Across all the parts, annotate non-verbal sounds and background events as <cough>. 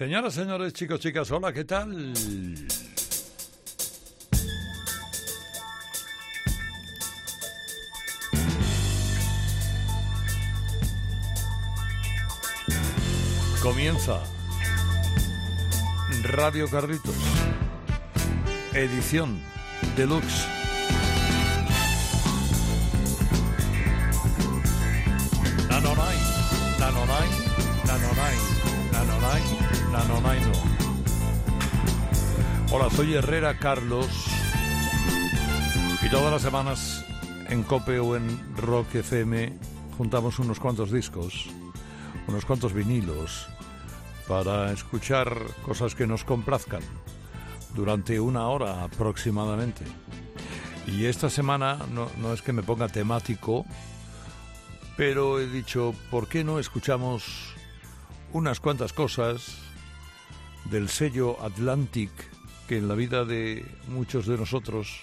Señoras, señores, chicos, chicas, hola, ¿qué tal? Comienza Radio Carritos, edición deluxe. Hola, soy Herrera Carlos y todas las semanas en Cope o en Rock FM juntamos unos cuantos discos, unos cuantos vinilos para escuchar cosas que nos complazcan durante una hora aproximadamente. Y esta semana no, es que me ponga temático, pero he dicho, ¿por qué no escuchamos unas cuantas cosas del sello Atlantic que en la vida de muchos de nosotros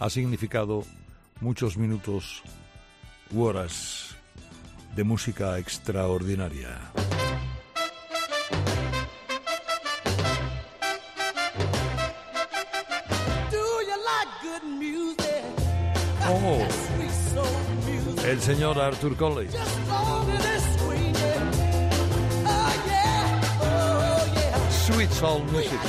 ha significado muchos minutos u horas de música extraordinaria? Oh, el señor Arthur Conley. Sweet Soul Music.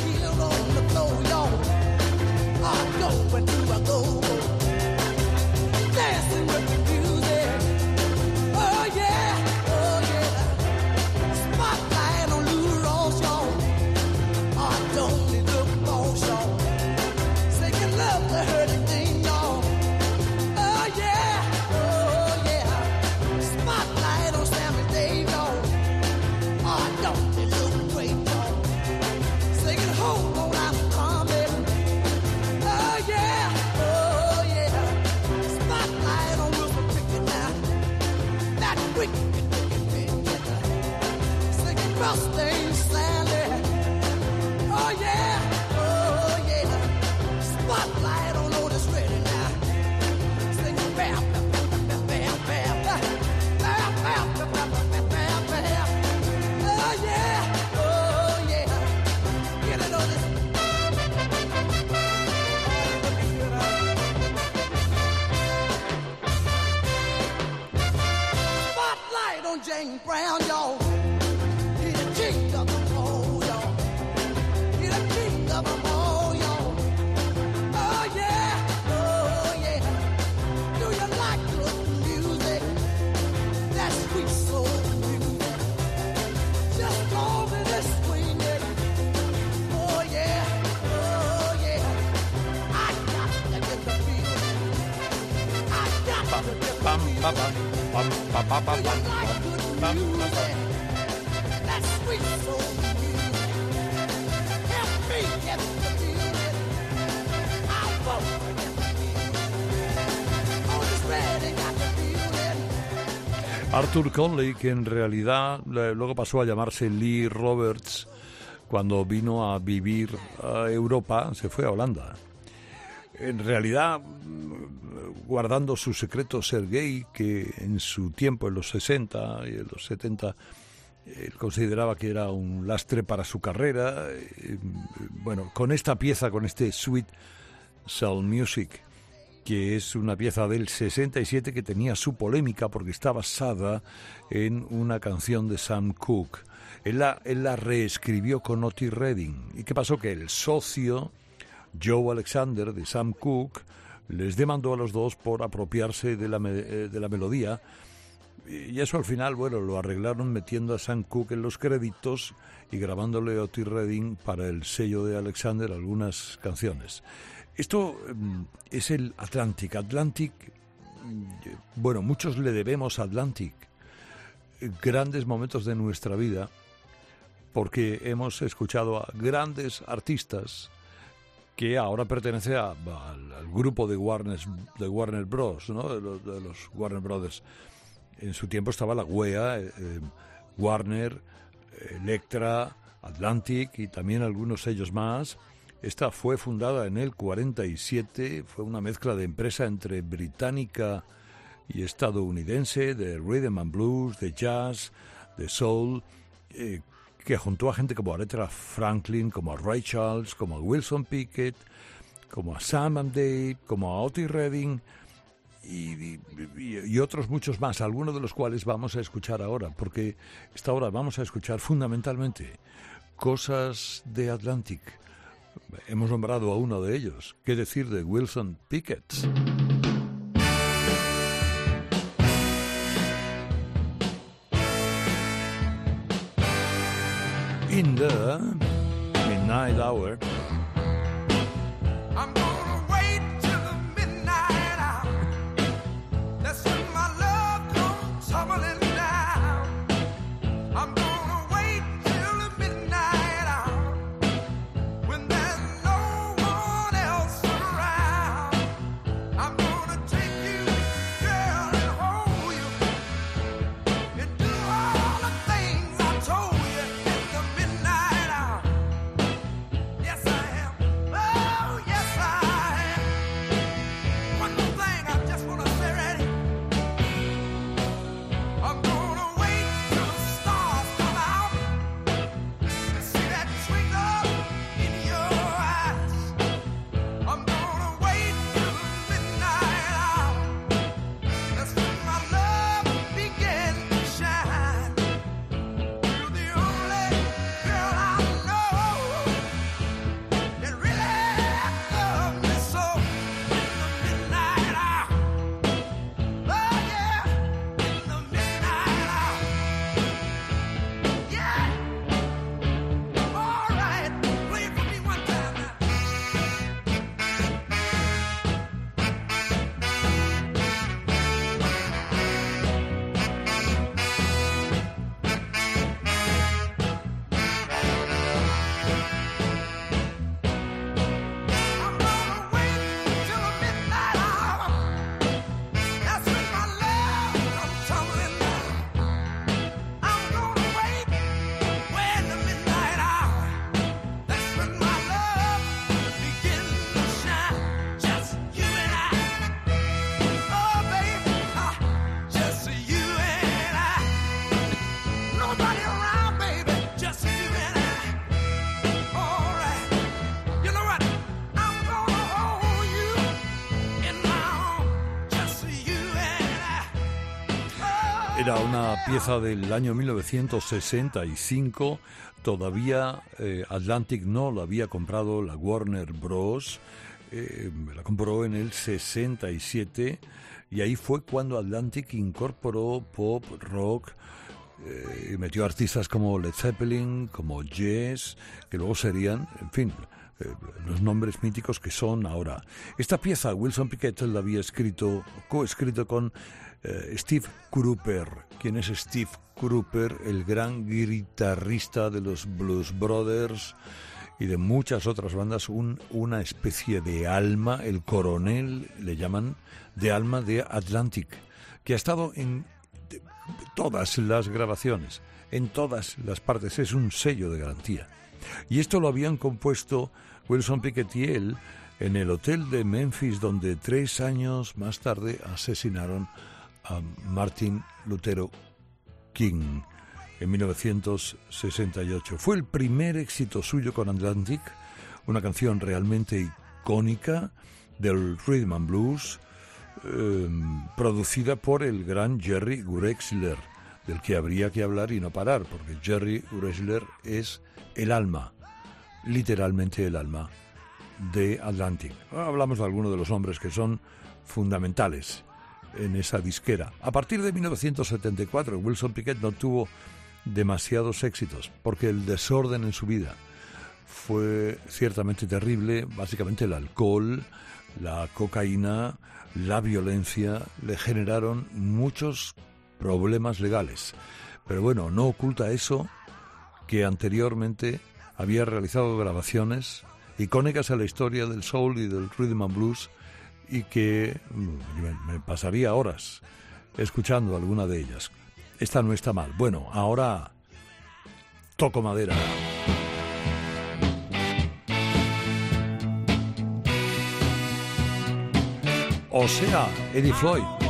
Arthur Conley, que en realidad luego pasó a llamarse Lee Roberts, cuando vino a vivir a Europa, se fue a Holanda. En realidad, guardando su secreto Sergei, que en su tiempo, en los 60 y en los 70, él consideraba que era un lastre para su carrera. Bueno, con esta pieza, con este Sweet Soul Music, que es una pieza del 67 que tenía su polémica porque está basada en una canción de Sam Cooke. Él la, él la reescribió con Otis Redding. ¿Y qué pasó? Que el socio, Joe Alexander, de Sam Cooke, les demandó a los dos por apropiarse de la, de la melodía. Y eso al final, bueno, lo arreglaron metiendo a Sam Cooke en los créditos y grabándole a Otis Redding para el sello de Alexander algunas canciones. Esto es el Atlantic. Atlantic, bueno, muchos le debemos a Atlantic grandes momentos de nuestra vida porque hemos escuchado a grandes artistas que ahora pertenece a, al, grupo de Warner, de Warner Bros., ¿no? de, los, Warner Brothers. En su tiempo estaba la WEA, eh, Warner, Electra, Atlantic y también algunos sellos más esta fue fundada en el 47, fue una mezcla de empresa entre británica y estadounidense, de rhythm and blues, de jazz, de soul, eh, que juntó a gente como Aretha Franklin, como a Ray Charles, como a Wilson Pickett, como a Sam and Dave, como a Otis Redding y, y, otros muchos más, algunos de los cuales vamos a escuchar ahora, porque esta hora vamos a escuchar fundamentalmente cosas de Atlantic. Hemos nombrado a uno de ellos. ¿Qué decir de Wilson Pickett? in the midnight hour. Una pieza del año 1965. Todavía eh, Atlantic no la había comprado la Warner Bros. Eh, la compró en el 67 y ahí fue cuando Atlantic incorporó pop, rock, eh, y metió artistas como Led Zeppelin, como Jazz, que luego serían, en fin, los nombres míticos que son ahora. Esta pieza Wilson Pickett la había escrito, coescrito con eh, Steve Kruper. ¿Quién es Steve Kruper? El gran guitarrista de los Blues Brothers y de muchas otras bandas, un, una especie de alma, el coronel, le llaman, de alma de Atlantic, que ha estado en todas las grabaciones, en todas las partes, es un sello de garantía. Y esto lo habían compuesto Wilson él en el hotel de Memphis, donde tres años más tarde asesinaron a Martin Lutero King en 1968. Fue el primer éxito suyo con Atlantic, una canción realmente icónica del rhythm and blues, em, producida por el gran Jerry Gurexler, del que habría que hablar y no parar, porque Jerry Gurexler es el alma, literalmente el alma de Atlantic. Hablamos de algunos de los hombres que son fundamentales en esa disquera. A partir de 1974, Wilson Pickett no tuvo demasiados éxitos, porque el desorden en su vida fue ciertamente terrible. Básicamente el alcohol, la cocaína, la violencia le generaron muchos problemas legales. Pero bueno, no oculta eso que anteriormente había realizado grabaciones icónicas en la historia del soul y del rhythm and blues y que mm, me pasaría horas escuchando alguna de ellas. Esta no está mal. Bueno, ahora toco madera. O sea, Eddie Floyd.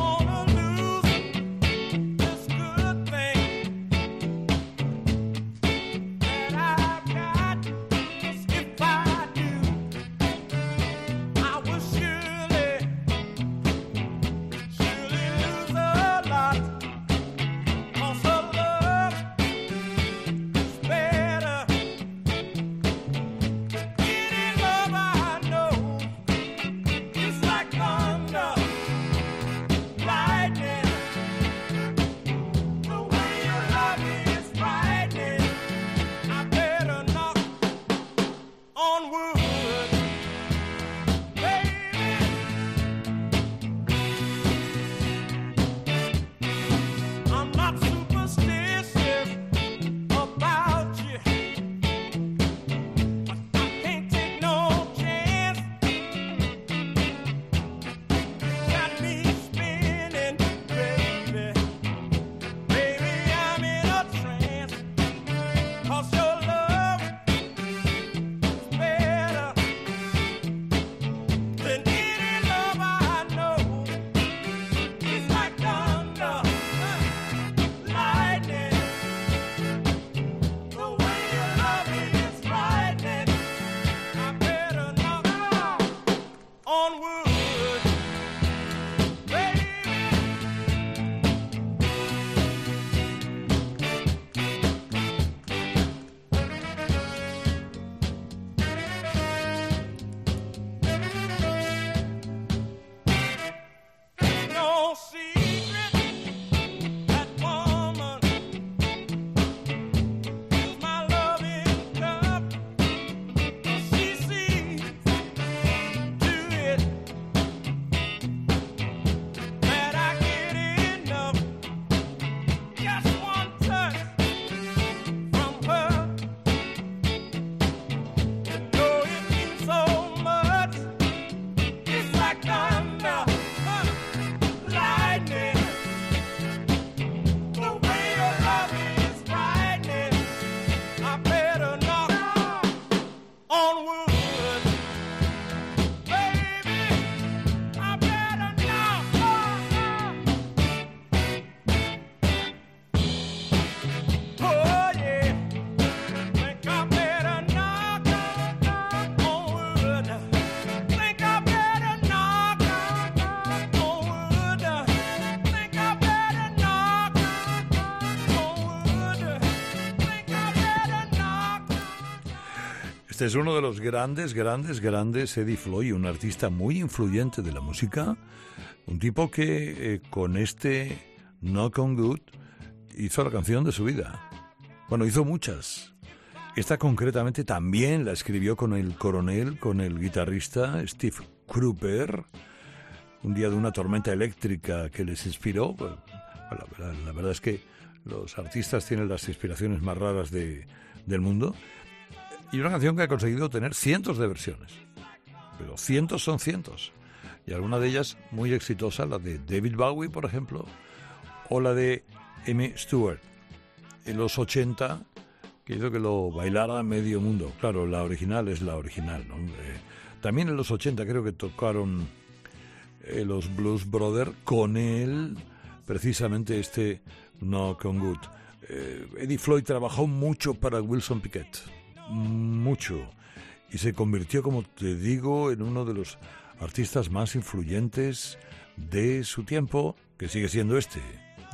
Este es uno de los grandes, grandes, grandes Eddie Floyd, un artista muy influyente de la música, un tipo que eh, con este Knock on Good hizo la canción de su vida. Bueno, hizo muchas. Esta concretamente también la escribió con el coronel, con el guitarrista Steve Kruper, un día de una tormenta eléctrica que les inspiró. Pues, la, verdad es que los artistas tienen las inspiraciones más raras de, del mundo. Y una canción que ha conseguido tener cientos de versiones. Pero cientos son cientos. Y alguna de ellas muy exitosa, la de David Bowie, por ejemplo, o la de Amy Stewart. En los 80, que hizo que lo bailara medio mundo. Claro, la original es la original. ¿no? Eh, también en los 80 creo que tocaron eh, los Blues Brothers con él, precisamente este No Con Good. Eh, Eddie Floyd trabajó mucho para Wilson Piquet, mucho, y se convirtió, como te digo, en uno de los artistas más influyentes de su tiempo, que sigue siendo este,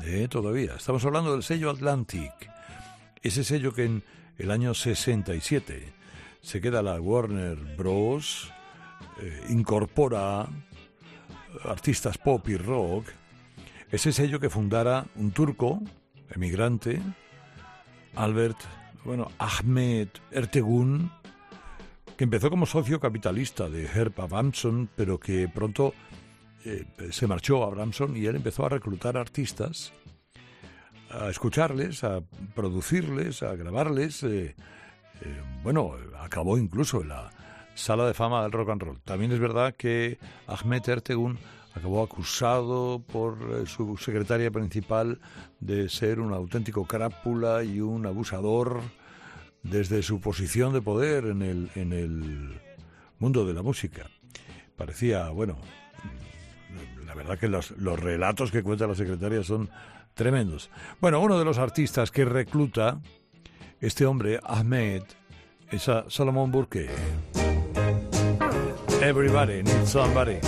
eh, todavía. Estamos hablando del sello Atlantic, ese sello que en el año 67 se queda la Warner Bros., eh, incorpora artistas pop y rock, ese sello que fundara un turco, emigrante, Albert, bueno, Ahmed Ertegun, que empezó como socio capitalista de Herb Abramson, pero que pronto eh, se marchó a Abramson y él empezó a reclutar artistas, a escucharles, a producirles, a grabarles. Eh, eh, bueno, acabó incluso en la sala de fama del rock and roll. También es verdad que Ahmed Ertegun acabó acusado por eh, su secretaria principal de ser un auténtico crápula y un abusador desde su posición de poder en el, en el mundo de la música. Parecía, bueno, la verdad que los, los relatos que cuenta la secretaria son tremendos. Bueno, uno de los artistas que recluta este hombre, Ahmed, es a Solomon Burke. Everybody needs somebody.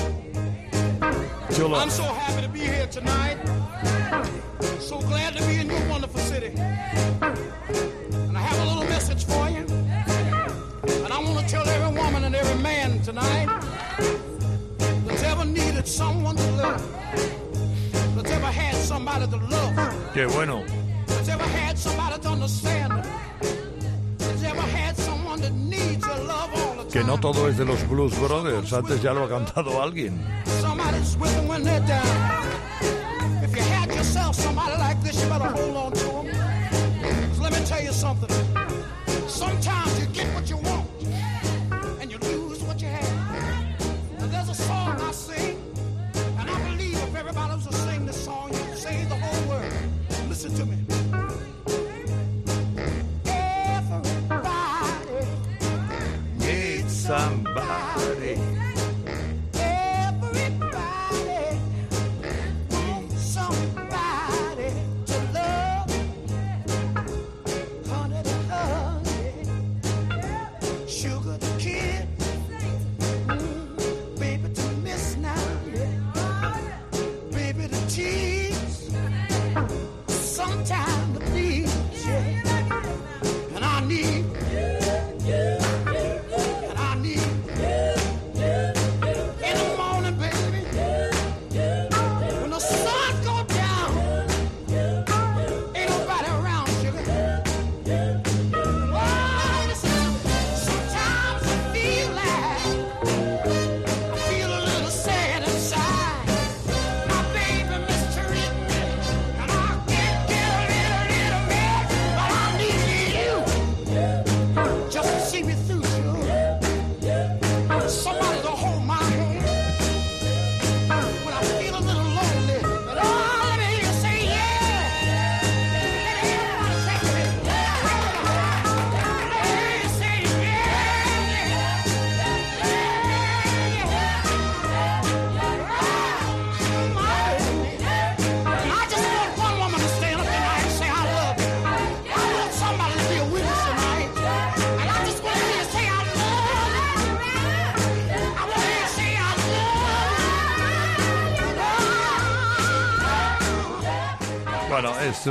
I'm so happy to be here tonight. So glad to be in your wonderful city. And I have a little message for you. And I want to tell every woman and every man tonight that's ever needed someone to love, that's ever had somebody to love, Qué bueno. that's ever had somebody to understand, that's ever had someone that needs your love all the time. Que no todo es de los Blues Brothers, antes ya lo ha cantado alguien. Somebody's with them when they're down. If you had yourself somebody like this, you better hold on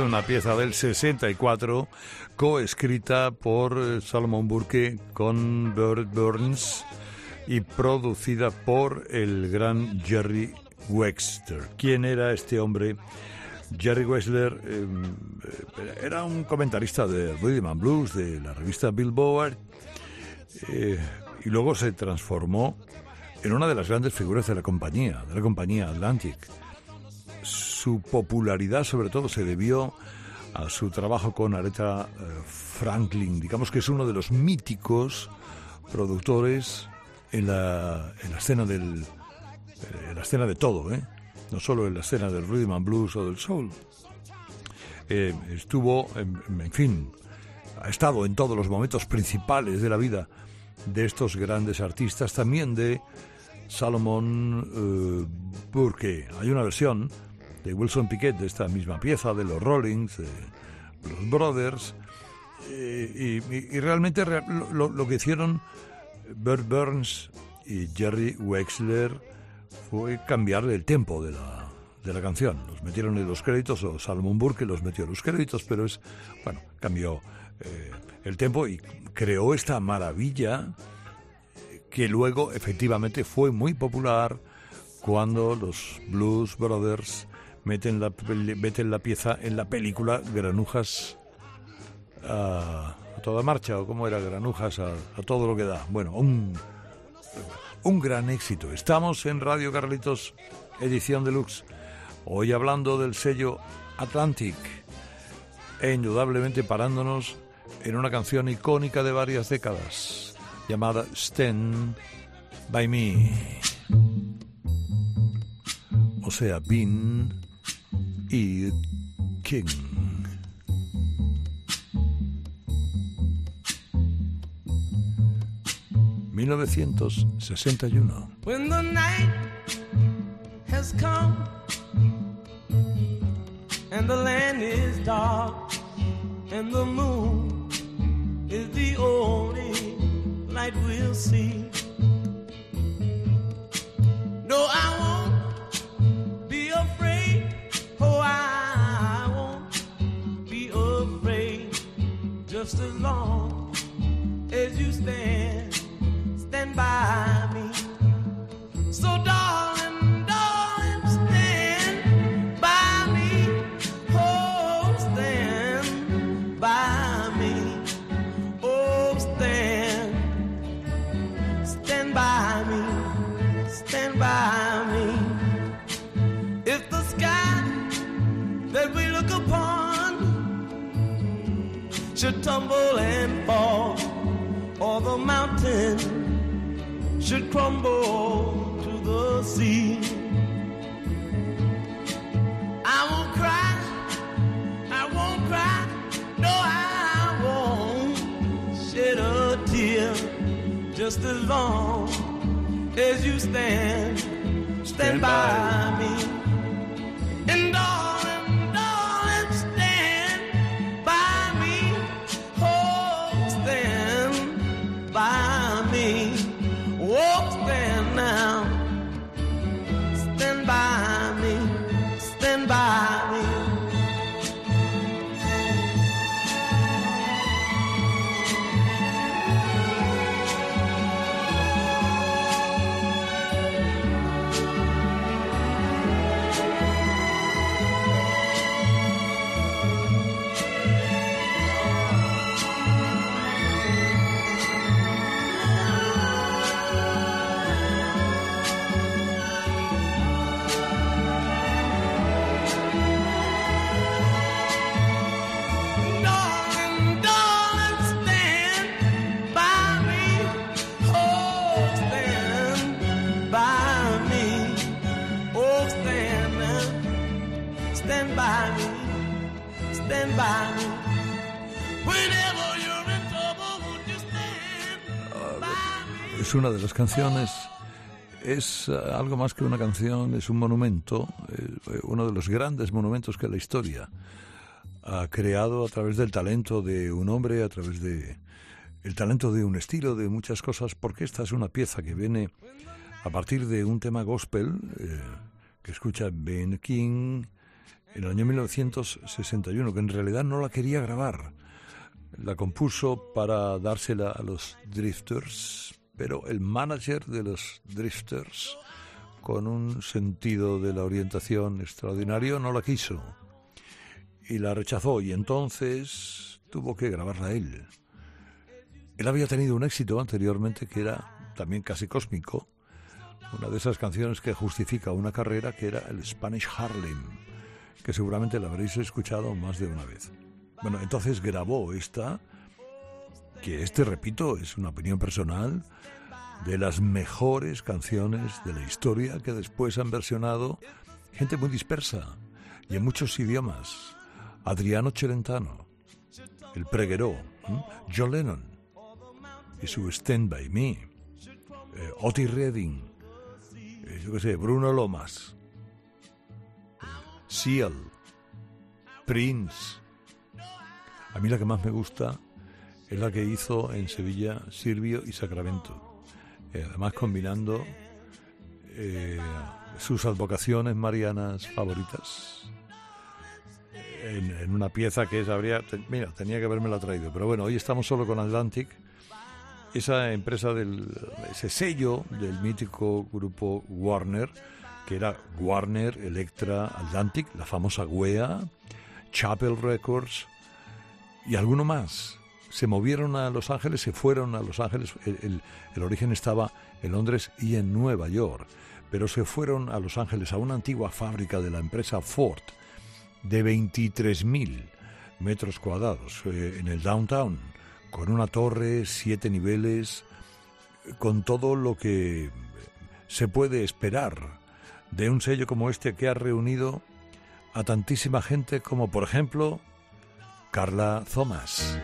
una pieza del 64 coescrita por eh, Salomon Burke con Burt Burns y producida por el gran Jerry Wexler. ¿Quién era este hombre? Jerry Wexler eh, era un comentarista de Rhythm and Blues de la revista Billboard eh, y luego se transformó en una de las grandes figuras de la compañía, de la compañía Atlantic. Su popularidad sobre todo se debió a su trabajo con Aretha eh, Franklin, digamos que es uno de los míticos productores en la, en la escena del eh, en la escena de todo, ¿eh? no solo en la escena del rhythm and blues o del soul. Eh, estuvo, en, fin, ha estado en todos los momentos principales de la vida de estos grandes artistas, también de Salomon eh, Burke. Hay una versión de Wilson Piquet de esta misma pieza, de los Rollings, de los Brothers, eh, y, realmente lo, que hicieron Bert Burns y Jerry Wexler fue cambiarle el tempo de la, de la canción. Los metieron en los créditos, o Salomon Burke los metió en los créditos, pero es, bueno, cambió eh, el tempo y creó esta maravilla que luego efectivamente fue muy popular cuando los Blues Brothers meten la, meten la pieza en la película Granujas a, toda marcha, o cómo era Granujas a, todo lo que da. Bueno, un, un gran éxito. Estamos en Radio Carlitos, edición deluxe, hoy hablando del sello Atlantic e indudablemente parándonos en una canción icónica de varias décadas llamada Stand by Me. O sea, Bin King. ...1961... When the night has come And the land is dark And the moon is the only light we'll see. Es una de las canciones es uh, algo más que una canción, es un monumento, eh, uno de los grandes monumentos que la historia ha creado a través del talento de un hombre, a través de el talento de un estilo, de muchas cosas, porque esta es una pieza que viene a partir de un tema gospel eh, que escucha Ben King en el año 1961, que en realidad no la quería grabar. La compuso para dársela a los Drifters, pero el manager de los Drifters, con un sentido de la orientación extraordinario, no la quiso y la rechazó y entonces tuvo que grabarla él. Él había tenido un éxito anteriormente que era también casi cósmico, una de esas canciones que justifica una carrera que era el Spanish Harlem, que seguramente la habréis escuchado más de una vez. Bueno, entonces grabó esta, que este, repito, es una opinión personal, de las mejores canciones de la historia que después han versionado gente muy dispersa y en muchos idiomas. Adriano Celentano, el pregueró, John Lennon y su Stand By Me, eh, Otis Redding, eh, yo qué sé, Bruno Lomas, Seal, Prince. A mí la que más me gusta es la que hizo en Sevilla Silvio y Sacramento, además combinando sus advocaciones marianas favoritas en, una pieza que es, habría, mira, tenía que haberme la traído, pero bueno, hoy estamos solo con Atlantic, esa empresa del, ese sello del mítico grupo Warner, que era Warner, Electra, Atlantic, la famosa WEA, Chapel Records y alguno más. Se movieron a Los Ángeles, se fueron a Los Ángeles, el, origen estaba en Londres y en Nueva York, pero se fueron a Los Ángeles a una antigua fábrica de la empresa Ford, de 23.000 metros cuadrados eh, en el downtown, con una torre, siete niveles, con todo lo que se puede esperar de un sello como este que ha reunido a tantísima gente como por ejemplo Carla Thomas.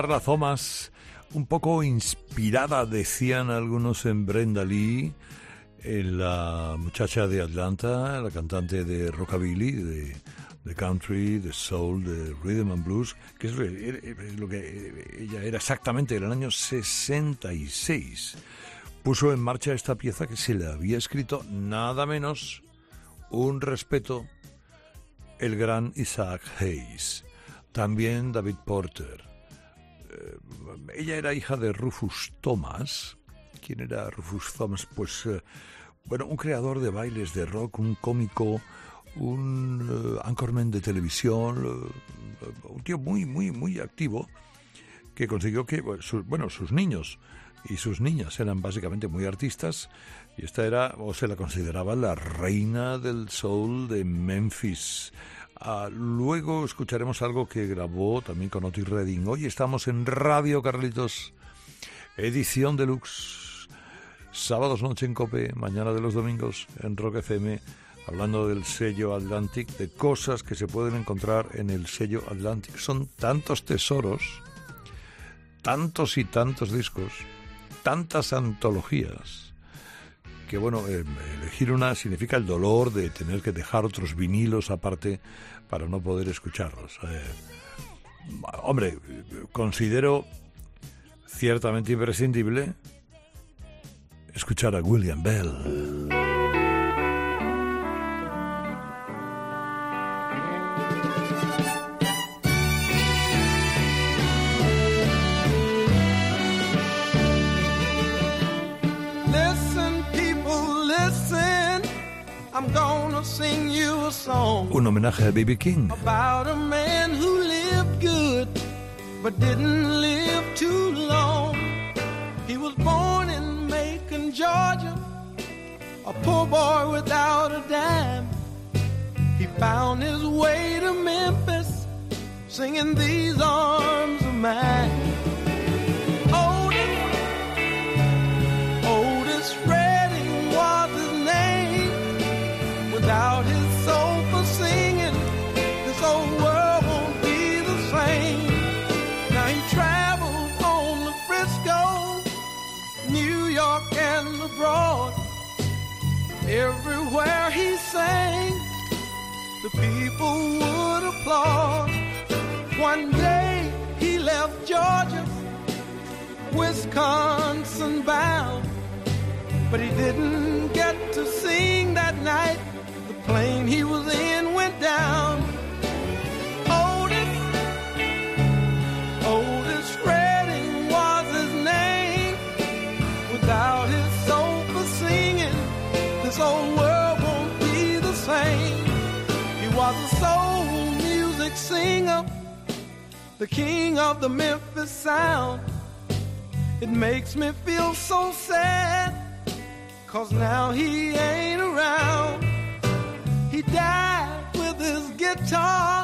Carla Thomas, un poco inspirada, decían algunos en Brenda Lee, en la muchacha de Atlanta, la cantante de rockabilly, de de country, de soul, de rhythm and blues, que es lo que ella era exactamente en el año 66. Puso en marcha esta pieza que se le había escrito nada menos un respeto el gran Isaac Hayes, también David Porter. Eh, ella era hija de Rufus Thomas. ¿Quién era Rufus Thomas? Pues, eh, bueno, un creador de bailes de rock, un cómico, un uh, anchorman de televisión, un tío muy, muy, muy activo que consiguió que, bueno, sus niños y sus niñas eran básicamente muy artistas y esta era, o se la consideraba la reina del soul de Memphis. Uh, luego escucharemos algo que grabó también con Otis Redding. Hoy estamos en Radio Carlitos, edición deluxe. Sábados noche en Cope, mañana de los domingos en Rock FM hablando del sello Atlantic, de cosas que se pueden encontrar en el sello Atlantic. Son tantos tesoros, tantos y tantos discos, tantas antologías, que bueno, eh, elegir una significa el dolor de tener que dejar otros vinilos aparte para no poder escucharlos. Eh, hombre, considero ciertamente imprescindible escuchar a William Bell. B.B. King. About a man who lived good, but didn't live too long. He was born in Macon, Georgia, a poor boy without a dime. He found his way to Memphis, singing these arms of mine. Everywhere he sang, the people would applaud. One day he left Georgia, Wisconsin bound, but he didn't get to sing that night The plane he was in went down. Singer, the king of the Memphis sound. It makes me feel so sad, cause now he ain't around. He died with his guitar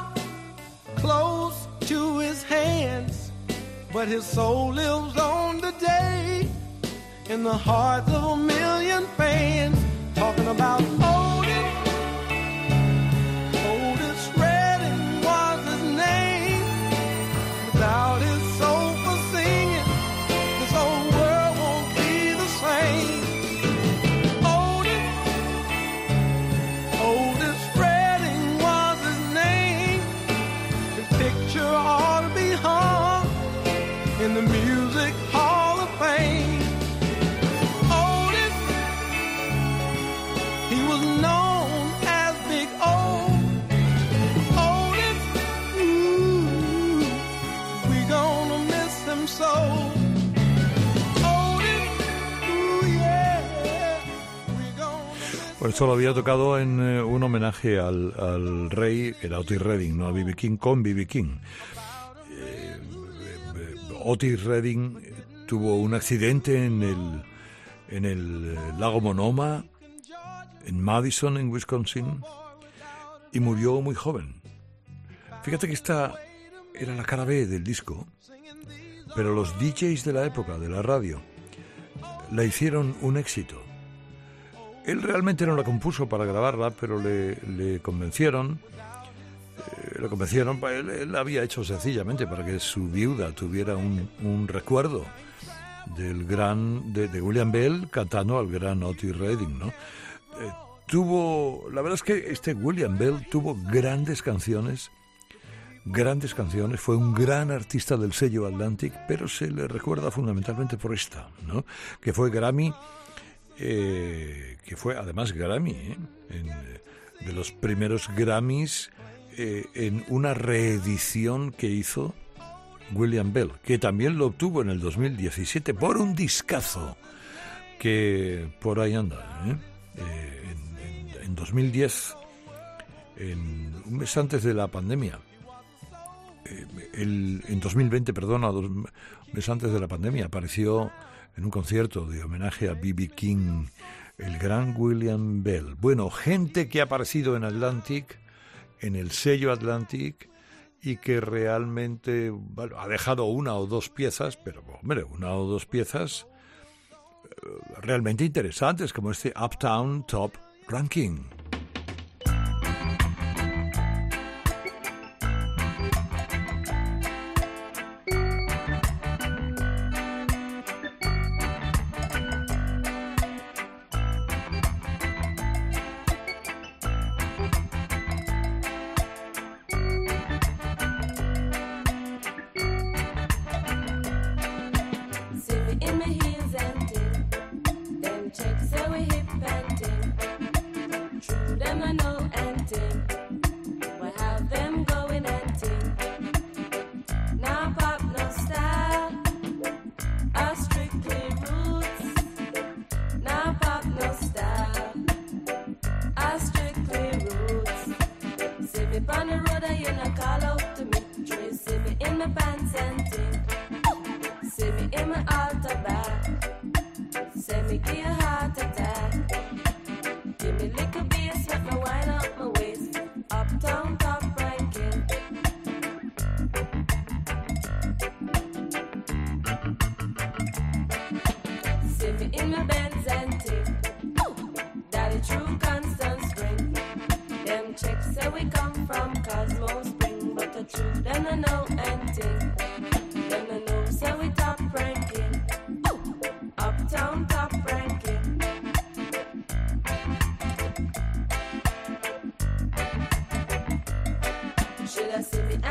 close to his hands, but his soul lives on today in the hearts of a million fans. Talking about Otis, Pues esto lo había tocado en eh, un homenaje al, al rey, era Otis Redding, no a B.B. King, con B.B. King. Eh, eh, Otis Redding tuvo un accidente en el, en el lago Monoma, en Madison, en Wisconsin, y murió muy joven. Fíjate que esta era la cara B del disco, pero los DJs de la época, de la radio, la hicieron un éxito. Él realmente no la compuso para grabarla, pero le, convencieron. eh, le convencieron, él, la había hecho sencillamente para que su viuda tuviera un, recuerdo del gran, de, de William Bell cantando al gran Otis Redding, ¿no? Eh, tuvo, la verdad es que este William Bell tuvo grandes canciones, grandes canciones, fue un gran artista del sello Atlantic, pero se le recuerda fundamentalmente por esta, ¿no? Que fue Grammy, eh, que fue además Grammy, ¿eh? de los primeros Grammys eh, en una reedición que hizo William Bell, que también lo obtuvo en el 2017 por un discazo que por ahí anda. ¿eh? Eh, en, 2010, en, un mes antes de la pandemia, en 2020, perdona, un mes antes de la pandemia, apareció en un concierto de homenaje a B.B. King el gran William Bell. Bueno, gente que ha aparecido en Atlantic, en el sello Atlantic, y que realmente ha dejado una o dos piezas, pero hombre, una o dos piezas eh, realmente interesantes, como este Uptown Top Ranking.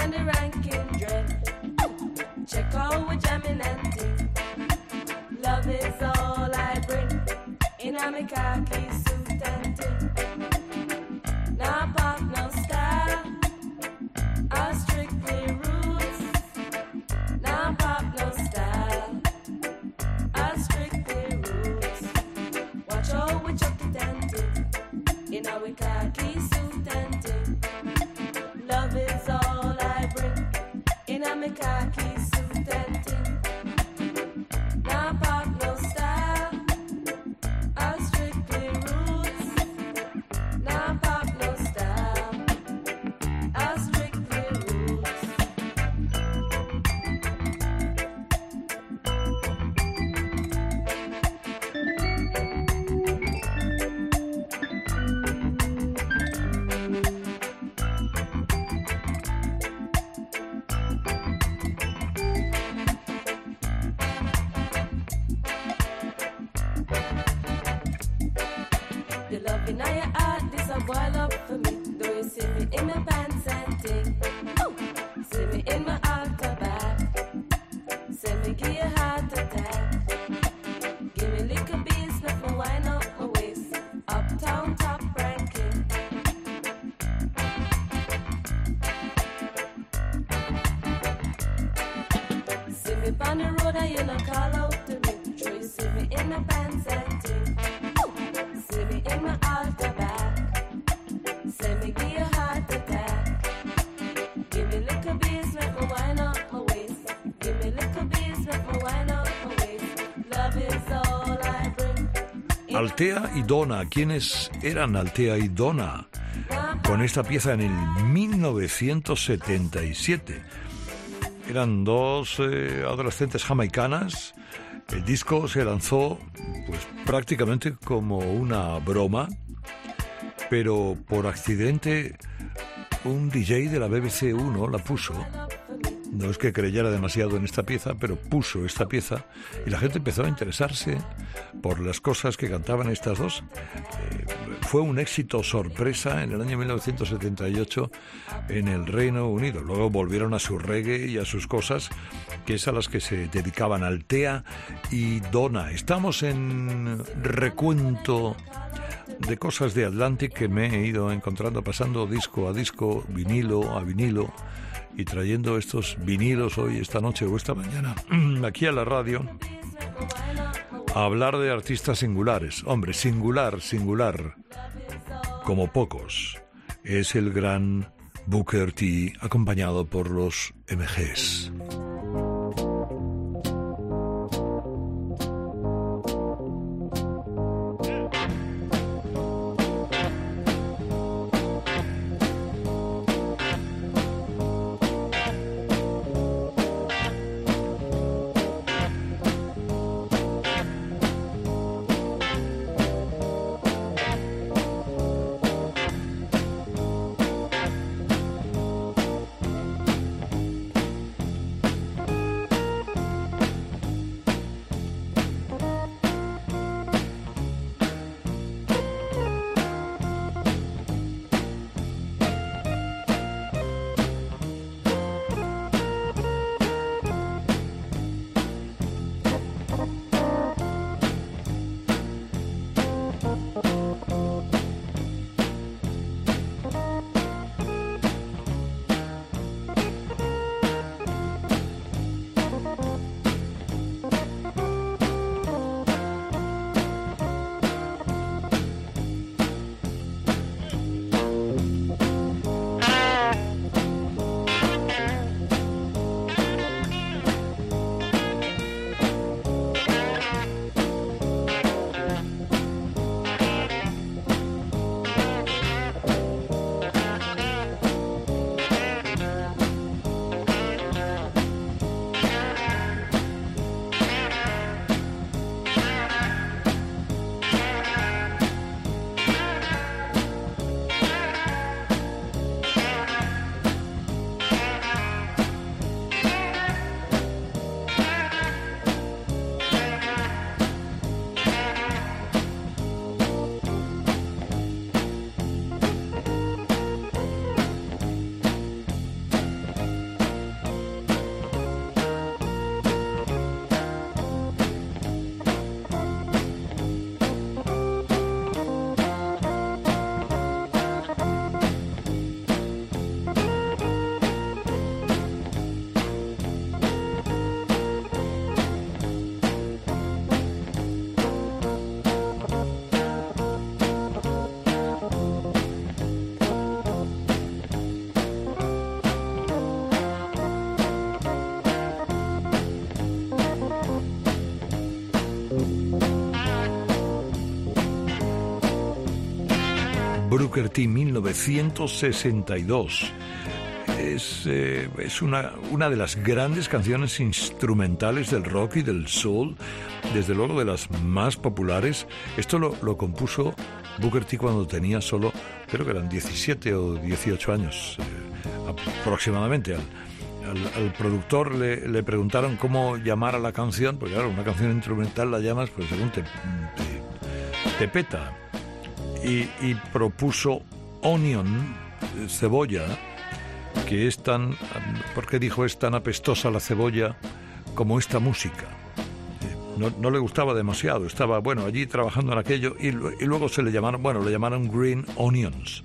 and a ranking drink. Check out with jamming and tea. Love is all I bring. In a khakis Altea y Donna. ¿Quiénes eran Altea y Donna? Con esta pieza en el 1977. Eran dos eh, adolescentes jamaicanas. El disco se lanzó pues prácticamente como una broma, pero por accidente un DJ de la BBC 1 la puso no es que creyera demasiado en esta pieza, pero puso esta pieza y la gente empezó a interesarse por las cosas que cantaban estas dos. Eh, fue un éxito sorpresa en el año 1978 en el Reino Unido. Luego volvieron a su reggae y a sus cosas, que es a las que se dedicaban Altea y Donna. Estamos en recuento de cosas de Atlantic que me he ido encontrando pasando disco a disco, vinilo a vinilo y trayendo estos vinilos hoy, esta noche o esta mañana <clears throat> aquí a la radio a hablar de artistas singulares. Hombre, singular, singular, como pocos. Es el gran Booker T acompañado por los MGs. Booker T 1962. Es, eh, es una, una de las grandes canciones instrumentales del rock y del soul, desde luego de las más populares. Esto lo, lo compuso Booker T cuando tenía solo, creo que eran 17 o 18 años eh, aproximadamente. Al, al, productor le, le, preguntaron cómo llamar a la canción, porque claro, una canción instrumental la llamas, pues según te, te, te peta y, propuso onion, cebolla, que es tan, porque dijo es tan apestosa la cebolla como esta música. No, no, le gustaba demasiado, estaba bueno allí trabajando en aquello y, y, luego se le llamaron, bueno, le llamaron Green Onions.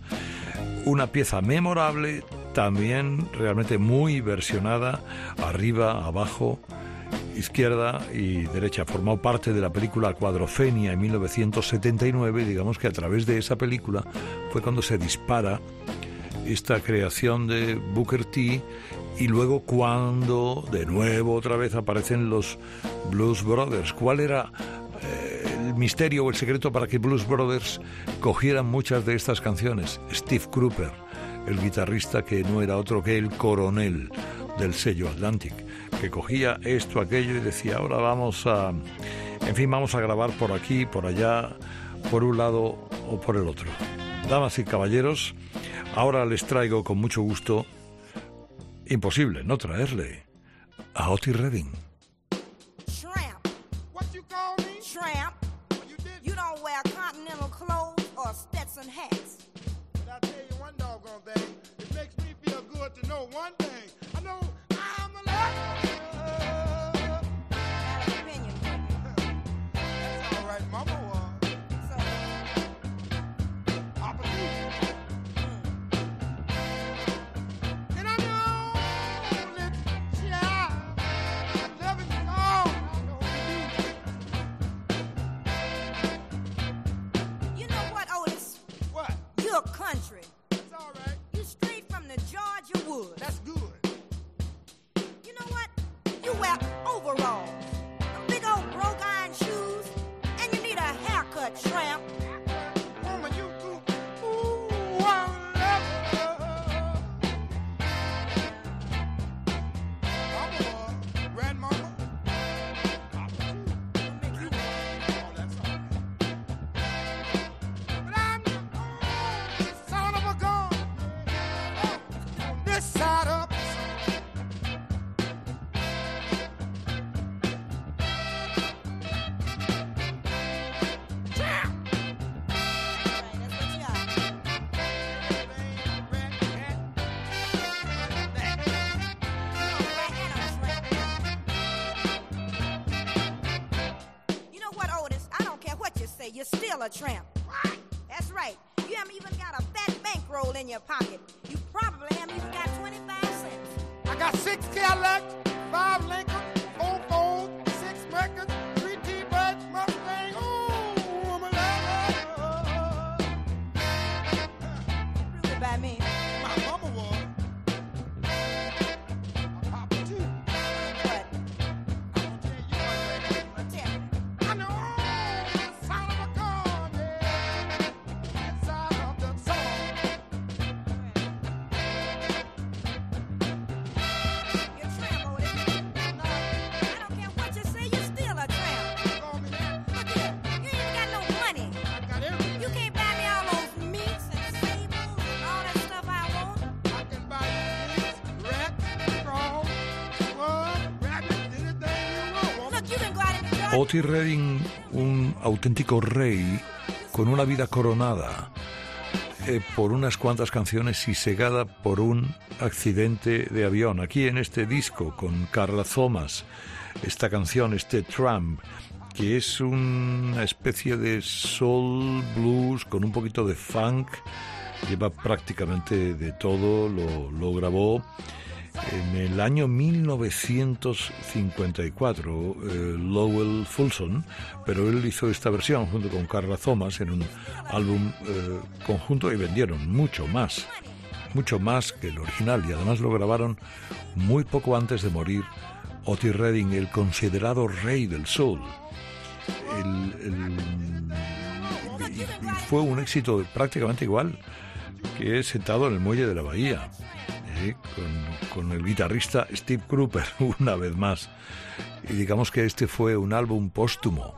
Una pieza memorable, también realmente muy versionada, arriba, abajo, izquierda y derecha. Formó parte de la película Cuadrofenia en 1979 digamos que a través de esa película fue cuando se dispara esta creación de Booker T y luego cuando de nuevo otra vez aparecen los Blues Brothers. ¿Cuál era eh, el misterio o el secreto para que Blues Brothers cogieran muchas de estas canciones? Steve Cropper, el guitarrista que no era otro que el coronel del sello Atlantic que cogía esto, aquello y decía, ahora vamos a, en fin, vamos a grabar por aquí, por allá, por un lado o por el otro. Damas y caballeros, ahora les traigo con mucho gusto, imposible no traerle, a Otis Redding. Tramp. What you call me? Tramp. you, you don't wear continental clothes or one doggone thing. It makes me feel good to know one thing. would. Otis Redding, un auténtico rey con una vida coronada eh, por unas cuantas canciones y segada por un accidente de avión. Aquí en este disco con Carla Thomas, esta canción, este Trump, que es una especie de soul blues con un poquito de funk, lleva prácticamente de todo, lo, lo grabó en el año 1954, eh, Lowell Fulson, pero él hizo esta versión junto con Carla Thomas en un álbum eh, conjunto y vendieron mucho más, mucho más que el original y además lo grabaron muy poco antes de morir Otis Redding, el considerado rey del soul. Fue un éxito prácticamente igual que sentado en el muelle de la bahía, con, el guitarrista Steve Cropper <laughs> una vez más. Y digamos que este fue un álbum póstumo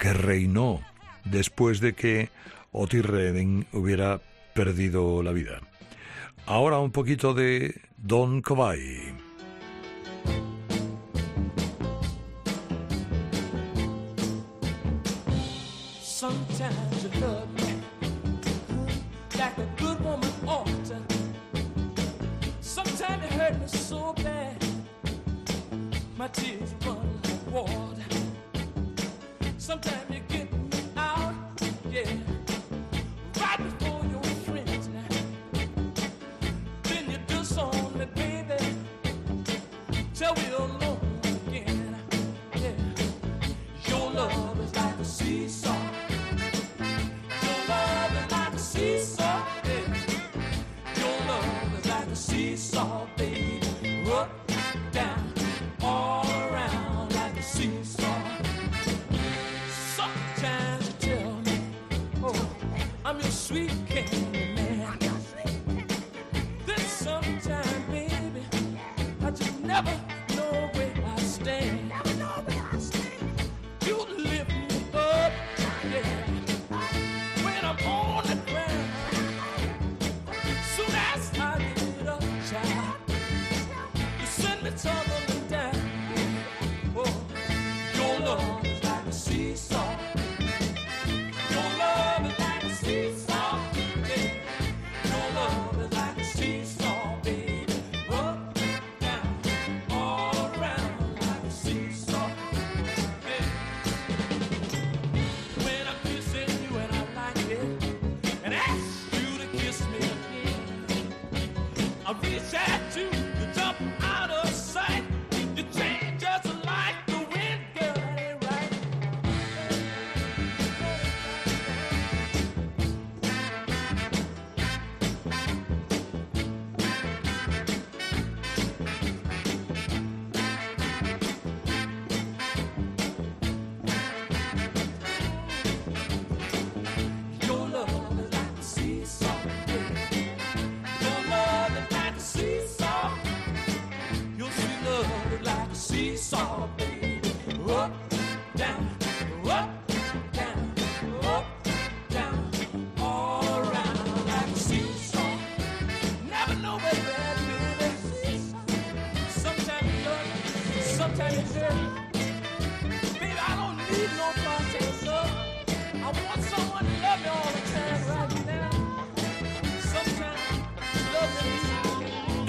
que reinó después de que Otis Redding hubiera perdido la vida. Ahora un poquito de Don. Sometimes my tears run water. Sometimes you get me out, yeah, right before your friends. Then you me, baby, till we're alone again. Yeah, your love is like a seesaw. Your love is like a seesaw, yeah. Your love is like a seesaw,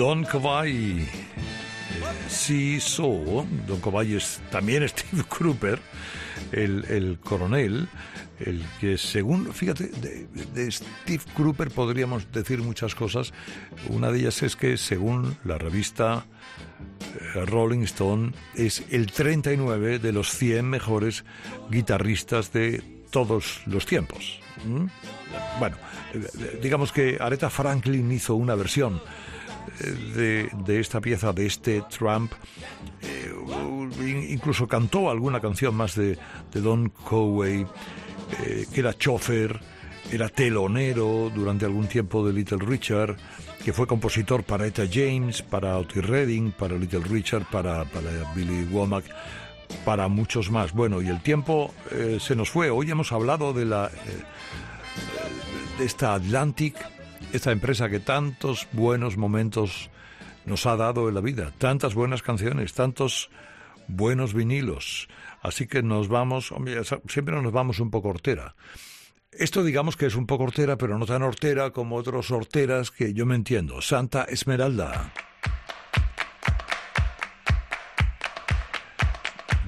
Don Kovai, sí, so, Don Kovai es también <laughs> Steve Cropper, el, el coronel, el que según, fíjate, de, Steve Cropper podríamos decir muchas cosas. Una de ellas es que según la revista eh, Rolling Stone es el 39 de los 100 mejores guitarristas de todos los tiempos. Bueno, eh, digamos que Aretha Franklin hizo una versión eh, de, de esta pieza, de este Trump. Eh, incluso cantó alguna canción más de, de Don Coway, eh, que era chofer, era telonero durante algún tiempo de Little Richard, que fue compositor para Etta James, para Otis Redding, para Little Richard, para, para Billy Womack, para muchos más. Bueno, y el tiempo eh, se nos fue. Hoy hemos hablado de la de esta Atlantic, esta empresa que tantos buenos momentos nos ha dado en la vida, tantas buenas canciones, tantos buenos vinilos. Así que nos vamos, siempre nos vamos un poco hortera. Esto digamos que es un poco hortera, pero no tan hortera como otros horteras que yo me entiendo. Santa Esmeralda.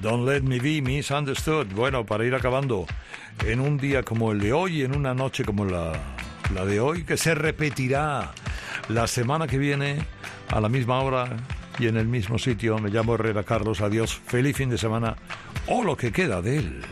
Don't let me be misunderstood. Bueno, para ir acabando, en un día como el de hoy, en una noche como la, la de hoy, que se repetirá la semana que viene a la misma hora y en el mismo sitio. Me llamo Herrera Carlos. Adiós. Feliz fin de semana o lo que queda de él.